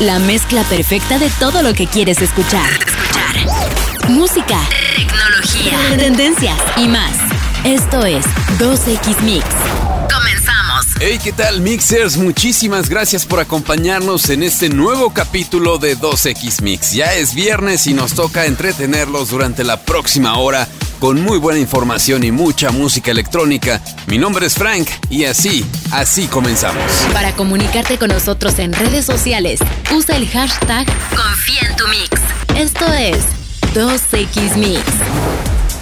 La mezcla perfecta de todo lo que quieres escuchar. Escuchar. Música, tecnología, tendencias y más. Esto es 2X Mix. Comenzamos. Hey, ¿qué tal, Mixers? Muchísimas gracias por acompañarnos en este nuevo capítulo de 2X Mix. Ya es viernes y nos toca entretenerlos durante la próxima hora con muy buena información y mucha música electrónica. Mi nombre es Frank y así, así comenzamos. Para comunicarte con nosotros en redes sociales, usa el hashtag Confía en tu Mix. Esto es 2X Mix.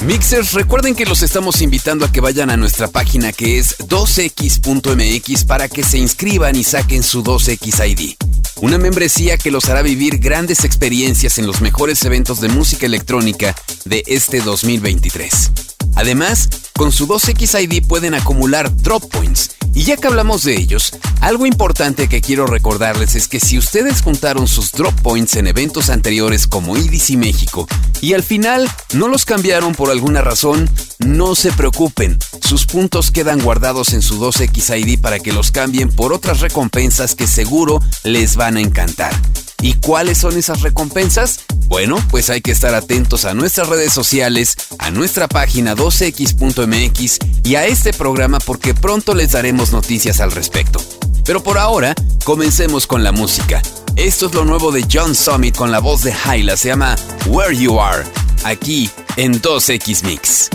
Mixers, recuerden que los estamos invitando a que vayan a nuestra página que es 2x.mx para que se inscriban y saquen su 2X ID. Una membresía que los hará vivir grandes experiencias en los mejores eventos de música electrónica de este 2023. Además, con su 2X ID pueden acumular drop points. Y ya que hablamos de ellos, algo importante que quiero recordarles es que si ustedes juntaron sus drop points en eventos anteriores como IDC México y al final no los cambiaron por alguna razón, no se preocupen. Sus puntos quedan guardados en su 2X ID para que los cambien por otras recompensas que seguro les van a encantar. ¿Y cuáles son esas recompensas? Bueno, pues hay que estar atentos a nuestras redes sociales, a nuestra página 2x.mx y a este programa porque pronto les daremos noticias al respecto. Pero por ahora, comencemos con la música. Esto es lo nuevo de John Summit con la voz de Hyla, se llama Where You Are, aquí en 2X Mix.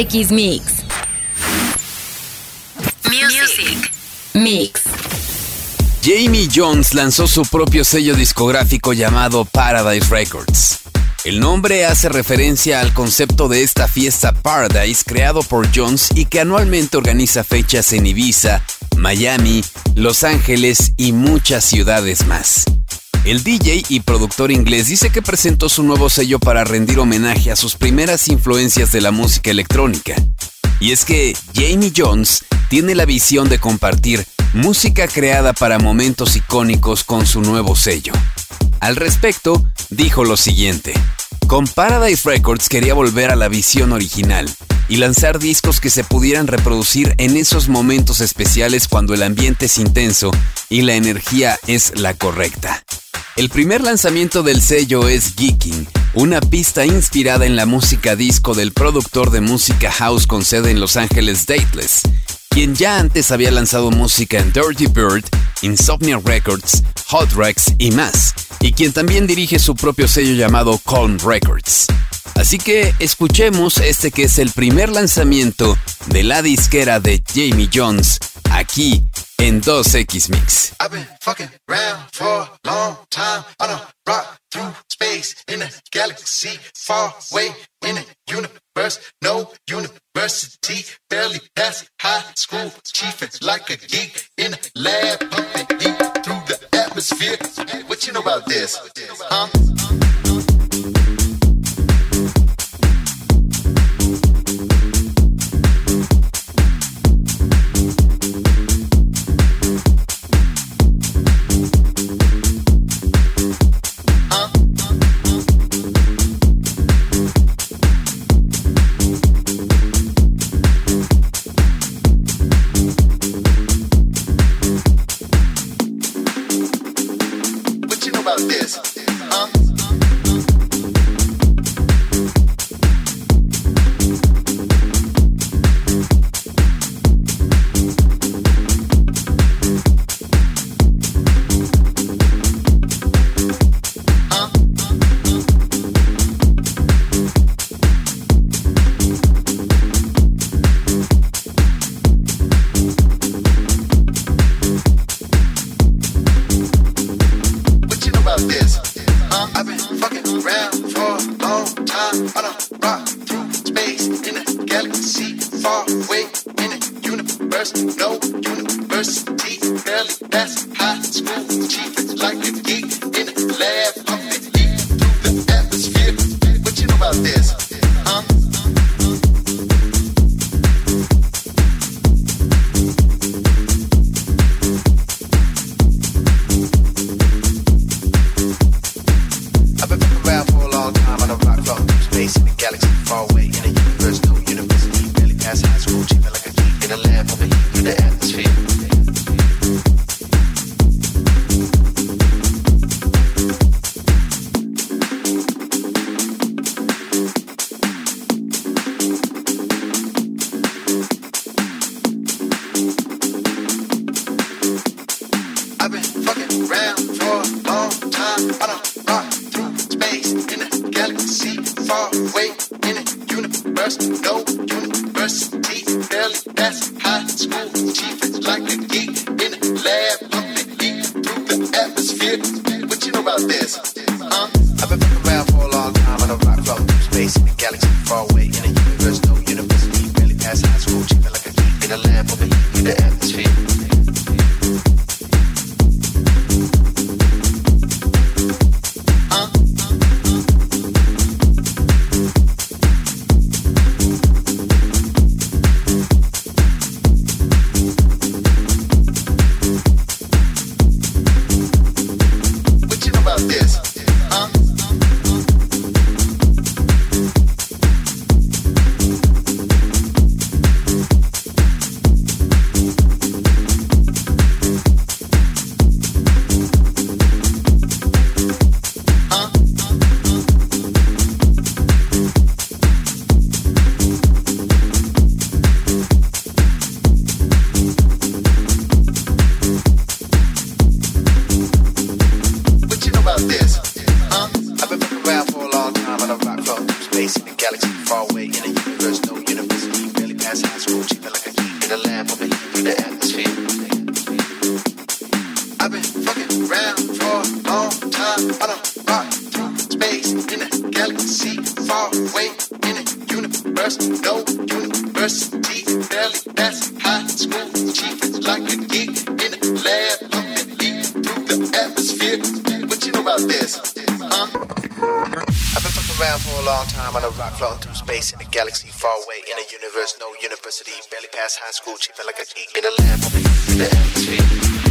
2X Mix. Music. Mix. Jamie Jones lanzó su propio sello discográfico llamado Paradise Records. El nombre hace referencia al concepto de esta fiesta Paradise creado por Jones y que anualmente organiza fechas en Ibiza, Miami, Los Ángeles y muchas ciudades más. El DJ y productor inglés dice que presentó su nuevo sello para rendir homenaje a sus primeras influencias de la música electrónica. Y es que Jamie Jones tiene la visión de compartir música creada para momentos icónicos con su nuevo sello. Al respecto, dijo lo siguiente. Con Paradise Records quería volver a la visión original y lanzar discos que se pudieran reproducir en esos momentos especiales cuando el ambiente es intenso y la energía es la correcta. El primer lanzamiento del sello es Geeking, una pista inspirada en la música disco del productor de música house con sede en Los Ángeles Dateless, quien ya antes había lanzado música en Dirty Bird, Insomnia Records, Hot Rex y más, y quien también dirige su propio sello llamado Calm Records. Así que escuchemos este que es el primer lanzamiento de la disquera de Jamie Jones aquí en 2X Mix. I've been fucking around for a long time. Rock through space in a galaxy far away in a universe. No university, barely past high school. Chief is like a geek in a lab, pumping No university, barely best high school. That's high school cheap, like a geek in a lab, pumping through the atmosphere. What you know about this? Huh? I've been fucking around for a long time on a rock floating through space in a galaxy far away in a universe, no university. Barely past high school, cheaping like a geek in a lab, the atmosphere.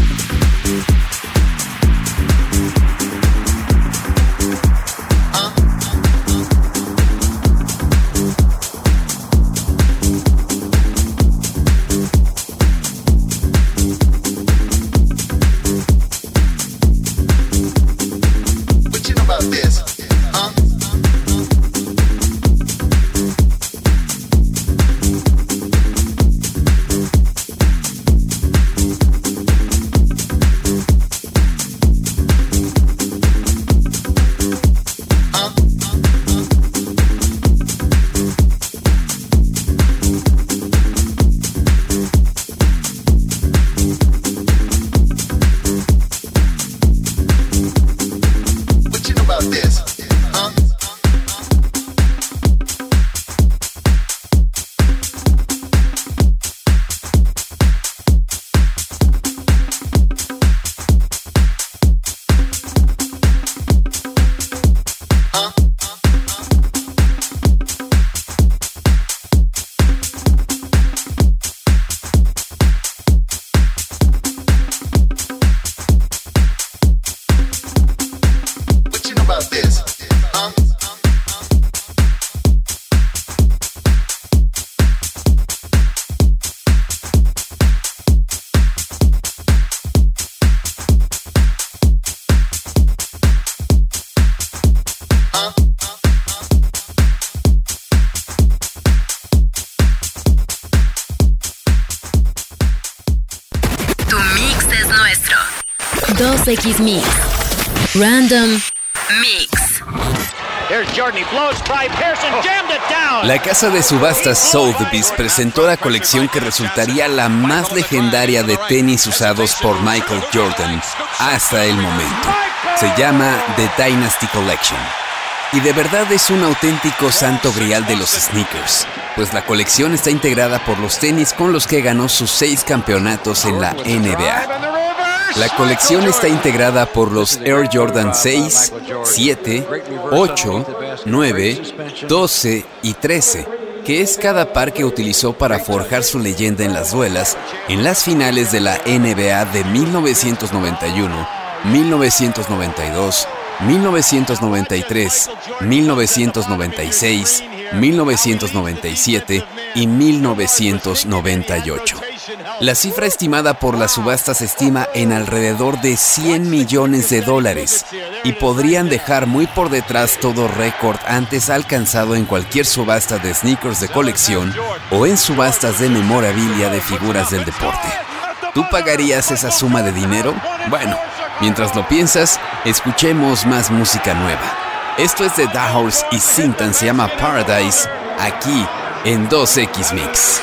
X Mix. Random Mix. La casa de subastas Sotheby's presentó la colección que resultaría la más legendaria de tenis usados por Michael Jordan hasta el momento. Se llama The Dynasty Collection. Y de verdad es un auténtico santo grial de los sneakers, pues la colección está integrada por los tenis con los que ganó sus seis campeonatos en la NBA. La colección está integrada por los Air Jordan 6, 7, 8, 9, 12 y 13, que es cada par que utilizó para forjar su leyenda en las duelas en las finales de la NBA de 1991, 1992, 1993, 1996, 1997 y 1998. La cifra estimada por la subasta se estima en alrededor de 100 millones de dólares y podrían dejar muy por detrás todo récord antes alcanzado en cualquier subasta de sneakers de colección o en subastas de memorabilia de figuras del deporte. ¿Tú pagarías esa suma de dinero? Bueno, mientras lo piensas, escuchemos más música nueva. Esto es de Da Horse y Sintan, se llama Paradise, aquí en 2X Mix.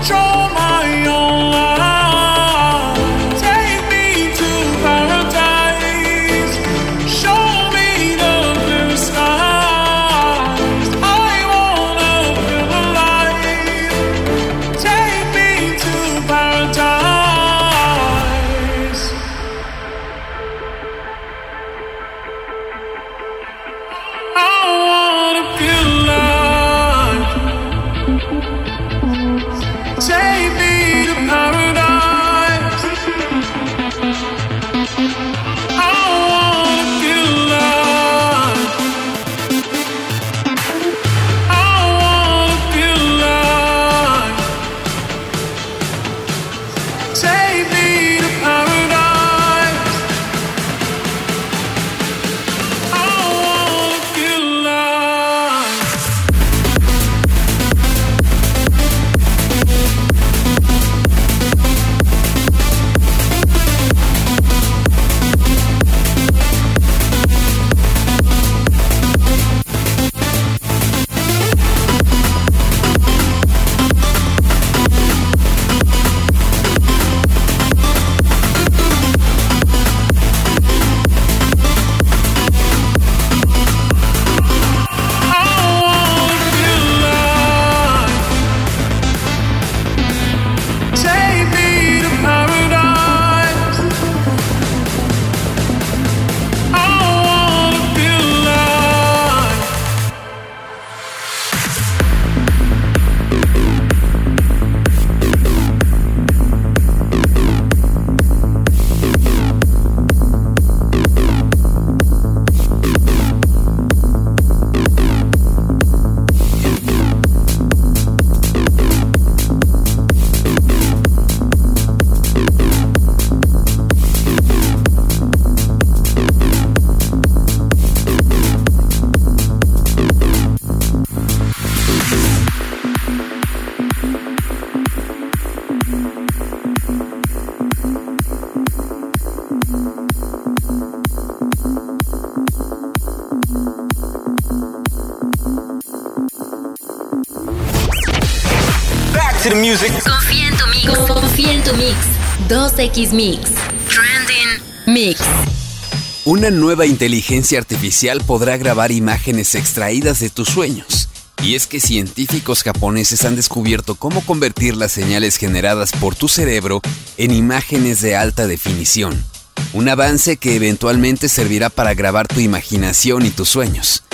Confía 2X Mix. Trending Mix. Una nueva inteligencia artificial podrá grabar imágenes extraídas de tus sueños. Y es que científicos japoneses han descubierto cómo convertir las señales generadas por tu cerebro en imágenes de alta definición. Un avance que eventualmente servirá para grabar tu imaginación y tus sueños.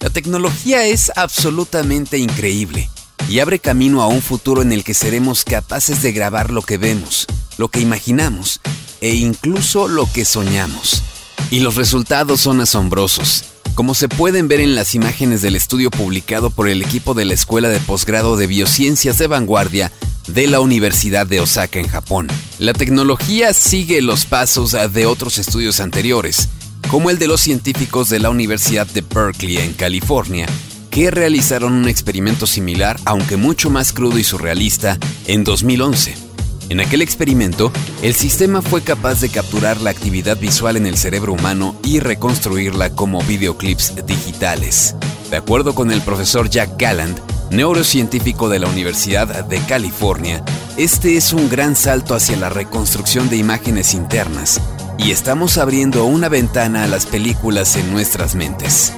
La tecnología es absolutamente increíble y abre camino a un futuro en el que seremos capaces de grabar lo que vemos, lo que imaginamos e incluso lo que soñamos. Y los resultados son asombrosos. Como se pueden ver en las imágenes del estudio publicado por el equipo de la Escuela de Posgrado de Biociencias de Vanguardia, de la Universidad de Osaka en Japón. La tecnología sigue los pasos de otros estudios anteriores, como el de los científicos de la Universidad de Berkeley en California, que realizaron un experimento similar, aunque mucho más crudo y surrealista, en 2011. En aquel experimento, el sistema fue capaz de capturar la actividad visual en el cerebro humano y reconstruirla como videoclips digitales. De acuerdo con el profesor Jack Galland, neurocientífico de la Universidad de California, este es un gran salto hacia la reconstrucción de imágenes internas y estamos abriendo una ventana a las películas en nuestras mentes.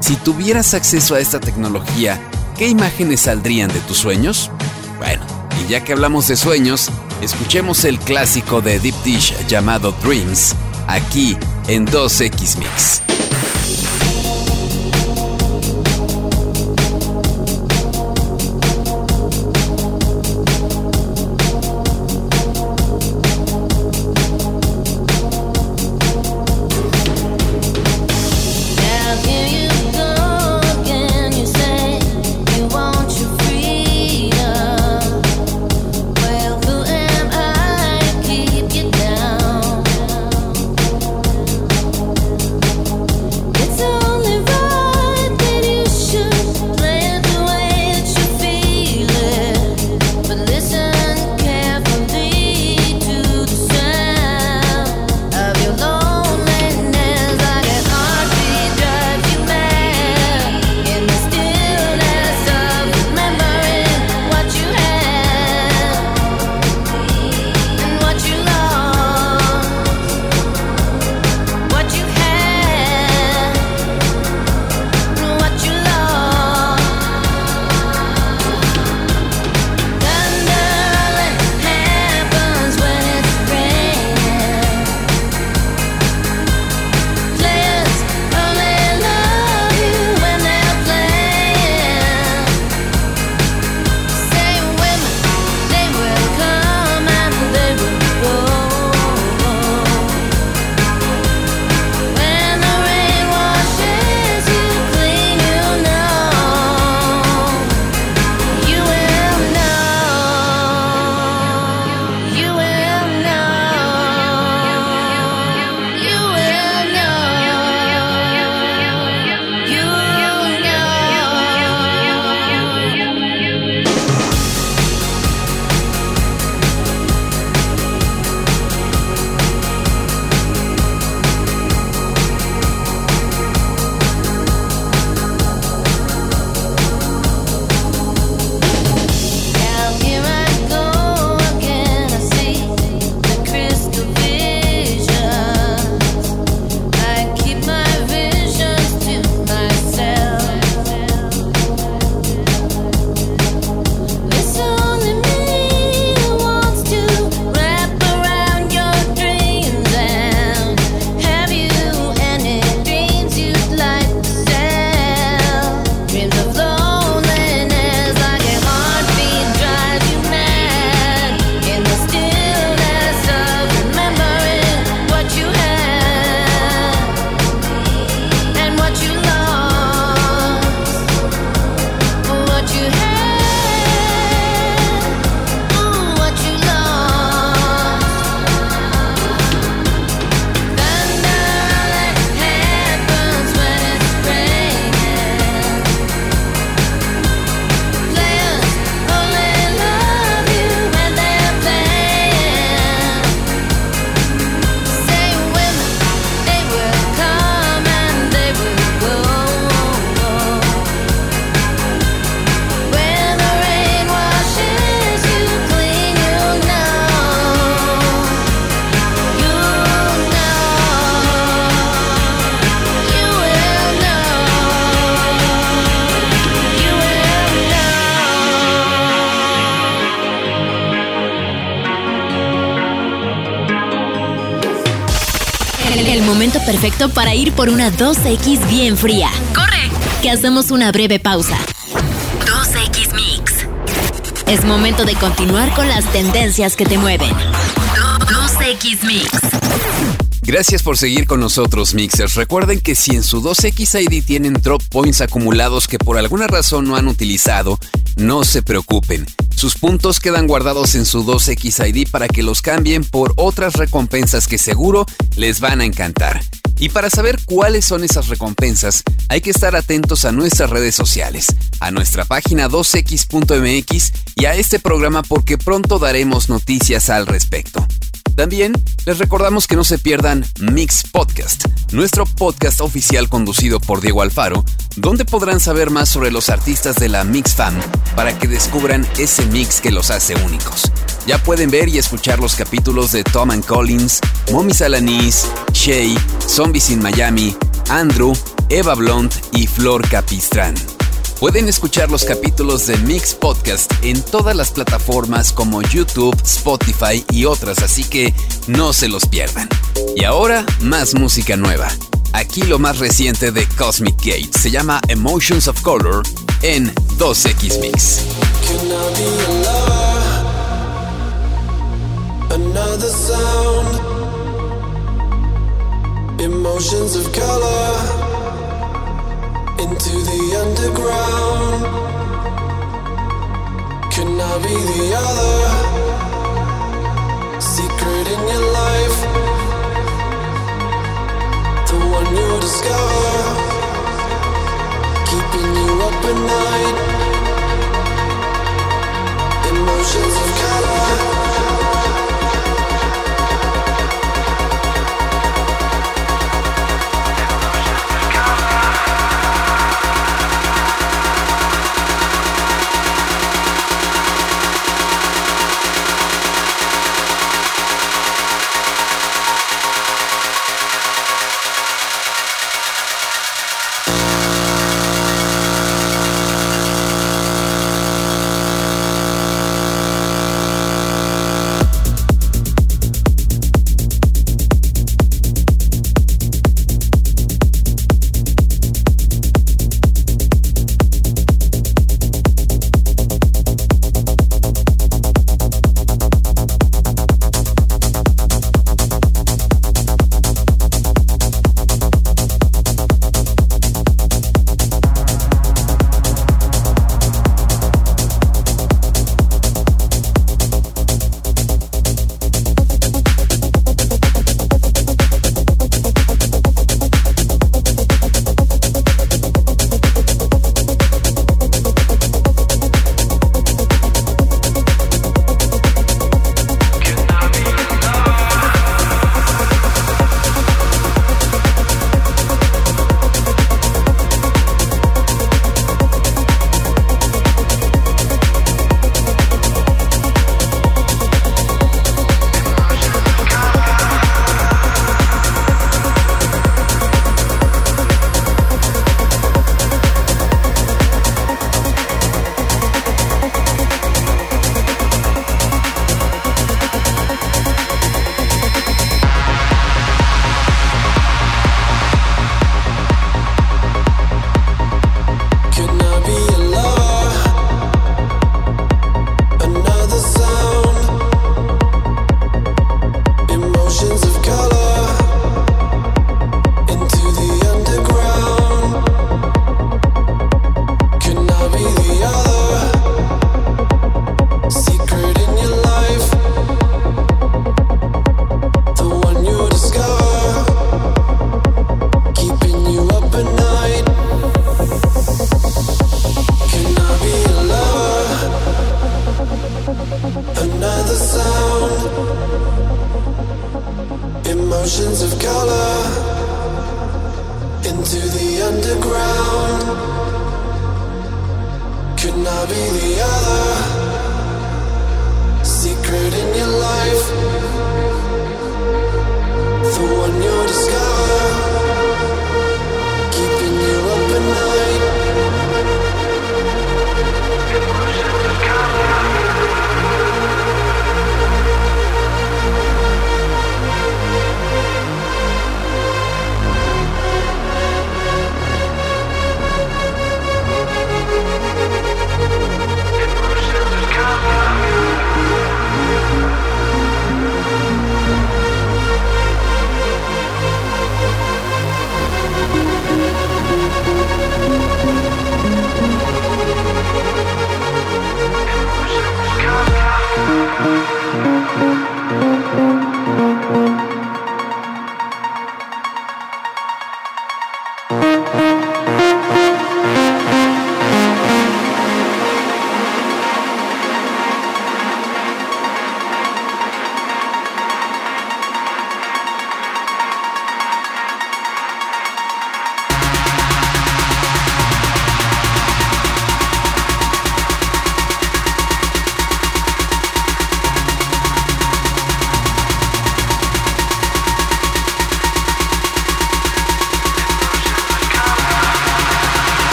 Si tuvieras acceso a esta tecnología, ¿qué imágenes saldrían de tus sueños? Bueno, ya que hablamos de sueños, escuchemos el clásico de Deep Dish llamado Dreams, aquí en 2X Mix. Para ir por una 2X bien fría. ¡Corre! Que hacemos una breve pausa. 2X Mix. Es momento de continuar con las tendencias que te mueven. 2X Mix. Gracias por seguir con nosotros, Mixers. Recuerden que si en su 2X ID tienen drop points acumulados que por alguna razón no han utilizado, no se preocupen. Sus puntos quedan guardados en su 2X ID para que los cambien por otras recompensas que seguro les van a encantar. Y para saber cuáles son esas recompensas, hay que estar atentos a nuestras redes sociales, a nuestra página 2x.mx y a este programa porque pronto daremos noticias al respecto. También les recordamos que no se pierdan Mix Podcast, nuestro podcast oficial conducido por Diego Alfaro, donde podrán saber más sobre los artistas de la Mix Fam para que descubran ese mix que los hace únicos. Ya pueden ver y escuchar los capítulos de Tom and Collins, Mommy Salanis, Shay, Zombies in Miami, Andrew, Eva Blunt y Flor Capistrán. Pueden escuchar los capítulos de Mix Podcast en todas las plataformas como YouTube, Spotify y otras, así que no se los pierdan. Y ahora, más música nueva. Aquí lo más reciente de Cosmic Gate se llama Emotions of Color en 2X Mix. Into the underground. Can I be the other secret in your life? The one you discover, keeping you up at night. Emotions of color.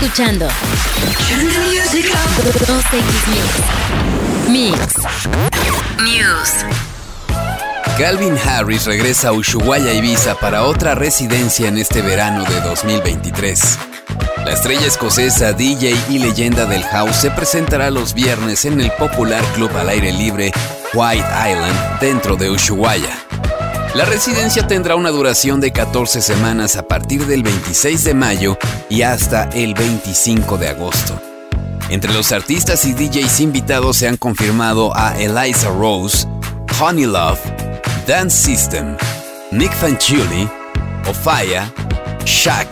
Escuchando 2X Mix. Mix. News. Calvin Harris regresa a Ushuaia, Ibiza para otra residencia en este verano de 2023. La estrella escocesa, DJ y leyenda del house se presentará los viernes en el popular club al aire libre White Island dentro de Ushuaia. La residencia tendrá una duración de 14 semanas a partir del 26 de mayo y hasta el 25 de agosto. Entre los artistas y DJs invitados se han confirmado a Eliza Rose, Honey Love, Dance System, Nick Fanciulli, Ofaya, Shaq,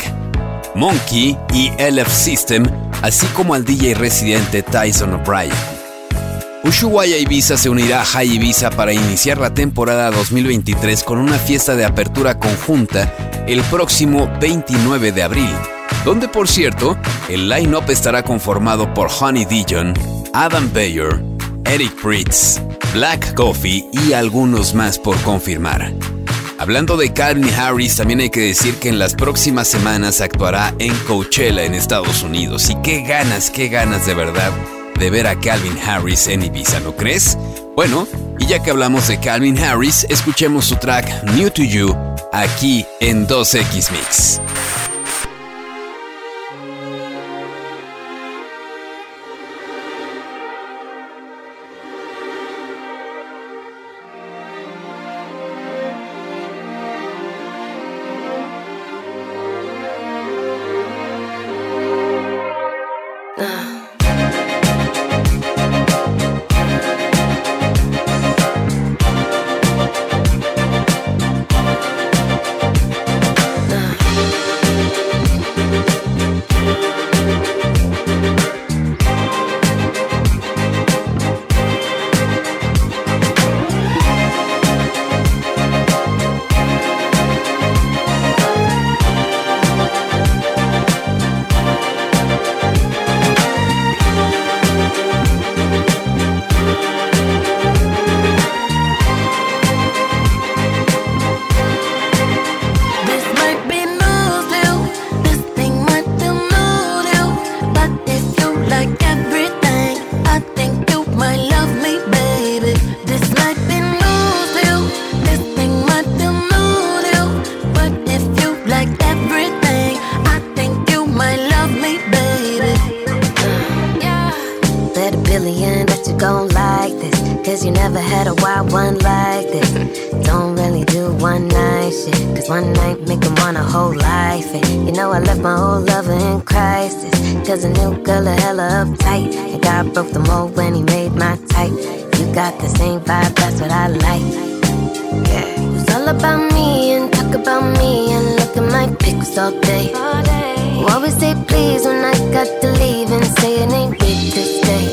Monkey y LF System, así como al DJ residente Tyson O'Brien. Ushuaia Ibiza se unirá a High Ibiza para iniciar la temporada 2023 con una fiesta de apertura conjunta el próximo 29 de abril, donde por cierto, el line-up estará conformado por Honey Dijon, Adam Bayer, Eric Pritz, Black Coffee y algunos más por confirmar. Hablando de Calvin Harris, también hay que decir que en las próximas semanas actuará en Coachella en Estados Unidos. Y qué ganas, qué ganas de verdad de ver a Calvin Harris en Ibiza, ¿no crees? Bueno, y ya que hablamos de Calvin Harris, escuchemos su track New to You aquí en 2X Mix. day. Why we say please when I got to leave and say it ain't big to stay?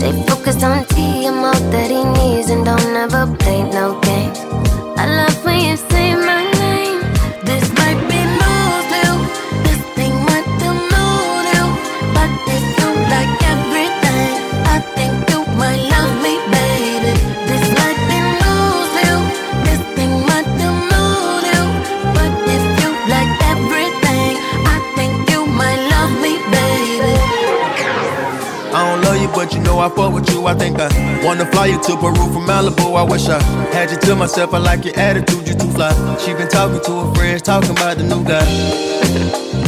They focus on T, I'm all that he needs and don't ever play no games. I love when you say know I fuck with you. I think I wanna fly you to Peru from Malibu. I wish I had you to myself. I like your attitude, you too fly. She been talking to her friends, talking about the new guy.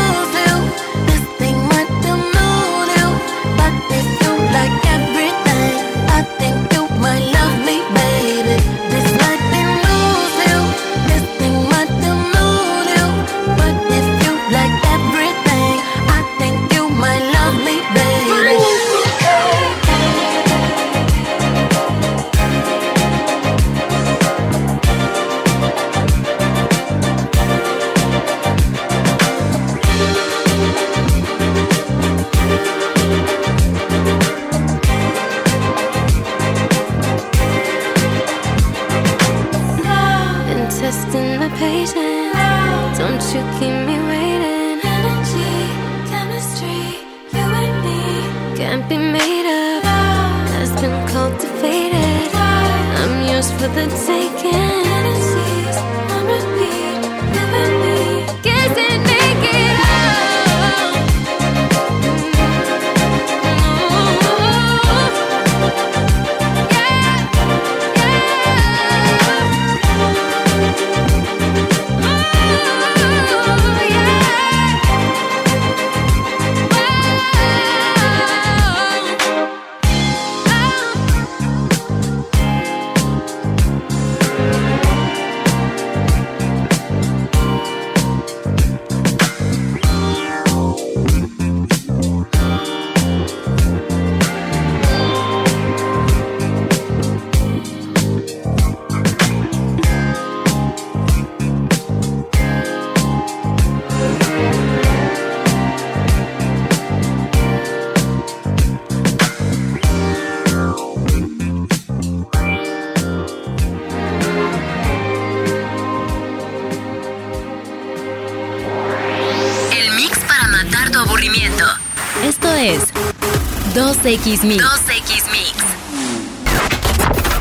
2X Mix. 2X Mix.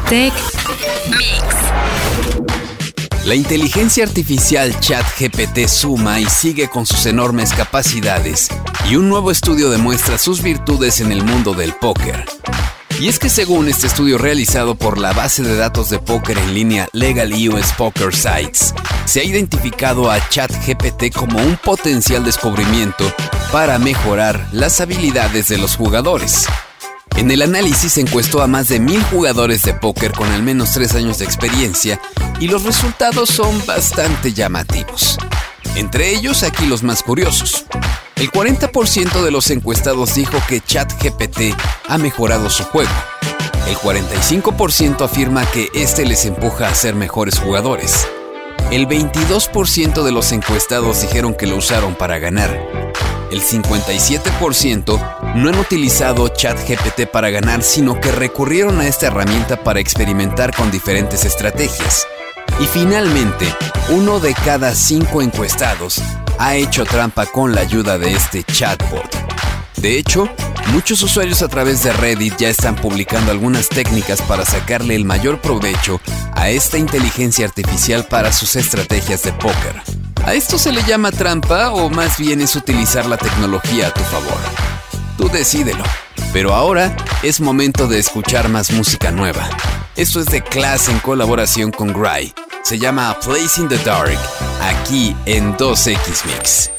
Tech Mix. La inteligencia artificial ChatGPT suma y sigue con sus enormes capacidades, y un nuevo estudio demuestra sus virtudes en el mundo del póker. Y es que según este estudio realizado por la base de datos de póker en línea Legal US Poker Sites, se ha identificado a ChatGPT como un potencial descubrimiento para mejorar las habilidades de los jugadores. En el análisis se encuestó a más de mil jugadores de póker con al menos tres años de experiencia y los resultados son bastante llamativos. Entre ellos, aquí los más curiosos. El 40% de los encuestados dijo que ChatGPT ha mejorado su juego. El 45% afirma que este les empuja a ser mejores jugadores. El 22% de los encuestados dijeron que lo usaron para ganar. El 57% no han utilizado ChatGPT para ganar, sino que recurrieron a esta herramienta para experimentar con diferentes estrategias. Y finalmente, uno de cada cinco encuestados ha hecho trampa con la ayuda de este chatbot. De hecho, muchos usuarios a través de Reddit ya están publicando algunas técnicas para sacarle el mayor provecho a esta inteligencia artificial para sus estrategias de póker. ¿A esto se le llama trampa o más bien es utilizar la tecnología a tu favor? Tú decídelo. Pero ahora es momento de escuchar más música nueva. Esto es de Class en colaboración con Gry. Se llama Place in the Dark, aquí en 2X Mix.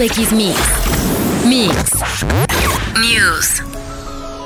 2X Mix. Mix. News.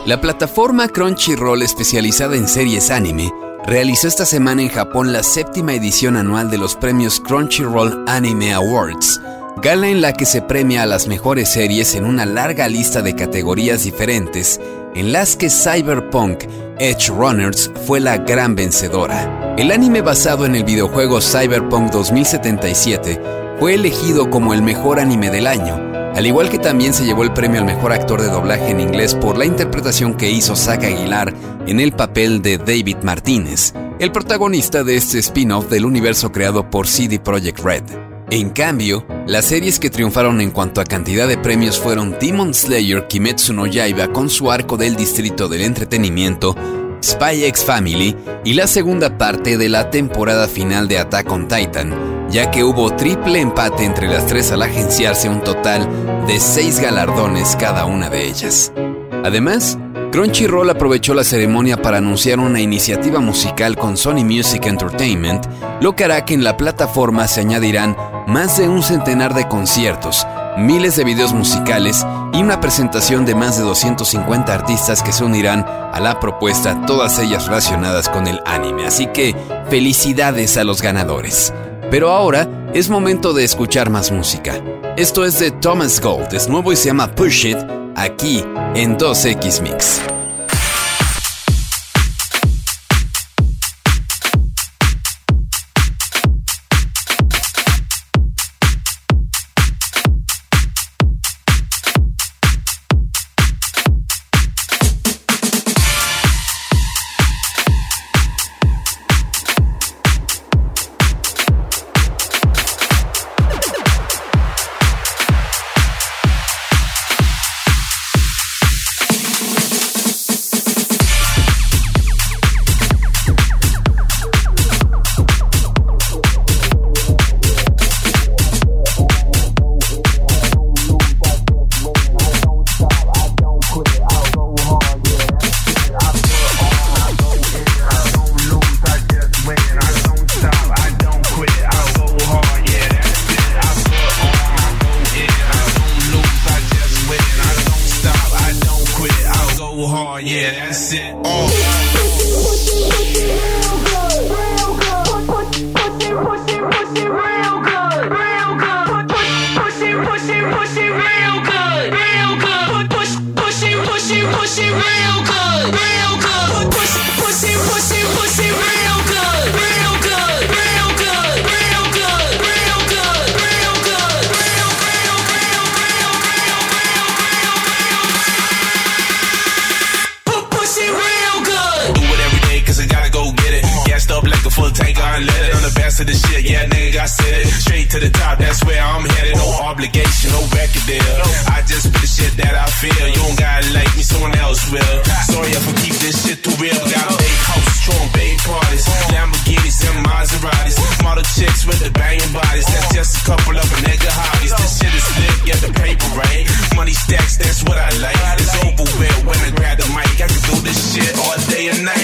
La plataforma Crunchyroll especializada en series anime realizó esta semana en Japón la séptima edición anual de los premios Crunchyroll Anime Awards, gala en la que se premia a las mejores series en una larga lista de categorías diferentes, en las que Cyberpunk Edge Runners fue la gran vencedora. El anime basado en el videojuego Cyberpunk 2077 fue elegido como el mejor anime del año, al igual que también se llevó el premio al mejor actor de doblaje en inglés por la interpretación que hizo Zack Aguilar en el papel de David Martínez, el protagonista de este spin-off del universo creado por CD Projekt Red. En cambio, las series que triunfaron en cuanto a cantidad de premios fueron Demon Slayer Kimetsu no Yaiba con su arco del distrito del entretenimiento, Spy X Family y la segunda parte de la temporada final de Attack on Titan, ya que hubo triple empate entre las tres al agenciarse un total de seis galardones cada una de ellas. Además, Crunchyroll aprovechó la ceremonia para anunciar una iniciativa musical con Sony Music Entertainment, lo que hará que en la plataforma se añadirán más de un centenar de conciertos, miles de videos musicales y una presentación de más de 250 artistas que se unirán a la propuesta, todas ellas relacionadas con el anime. Así que felicidades a los ganadores. Pero ahora es momento de escuchar más música. Esto es de Thomas Gold, es nuevo y se llama Push It, aquí en 2X Mix. the shit, yeah, nigga, I said it. Straight to the top, that's where I'm headed. No obligation, no record deal. I just put the shit that I feel. You don't gotta like me, someone else will. Sorry if I keep this shit too real. Got big house, strong big parties. Lamborghinis and Maseratis. Model chicks with the banging bodies. That's just a couple of a nigga hobbies. This shit is lit, get the paper right. Money stacks, that's what I like. It's over with when I grab the mic. I can do this shit all day and night.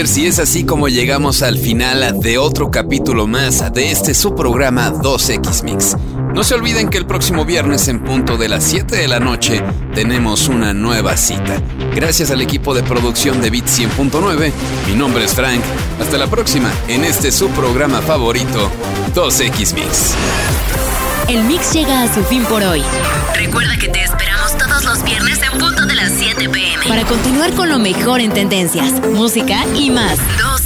Mixer, si es así como llegamos al final de otro capítulo más de este su programa 2X Mix. No se olviden que el próximo viernes en punto de las 7 de la noche tenemos una nueva cita. Gracias al equipo de producción de Bit 100.9, mi nombre es Frank. Hasta la próxima en este su programa favorito 2X Mix. El mix llega a su fin por hoy. Recuerda que te esperamos todos los viernes en punto de las 7 pm para continuar con lo mejor en tendencias, música y más. 2X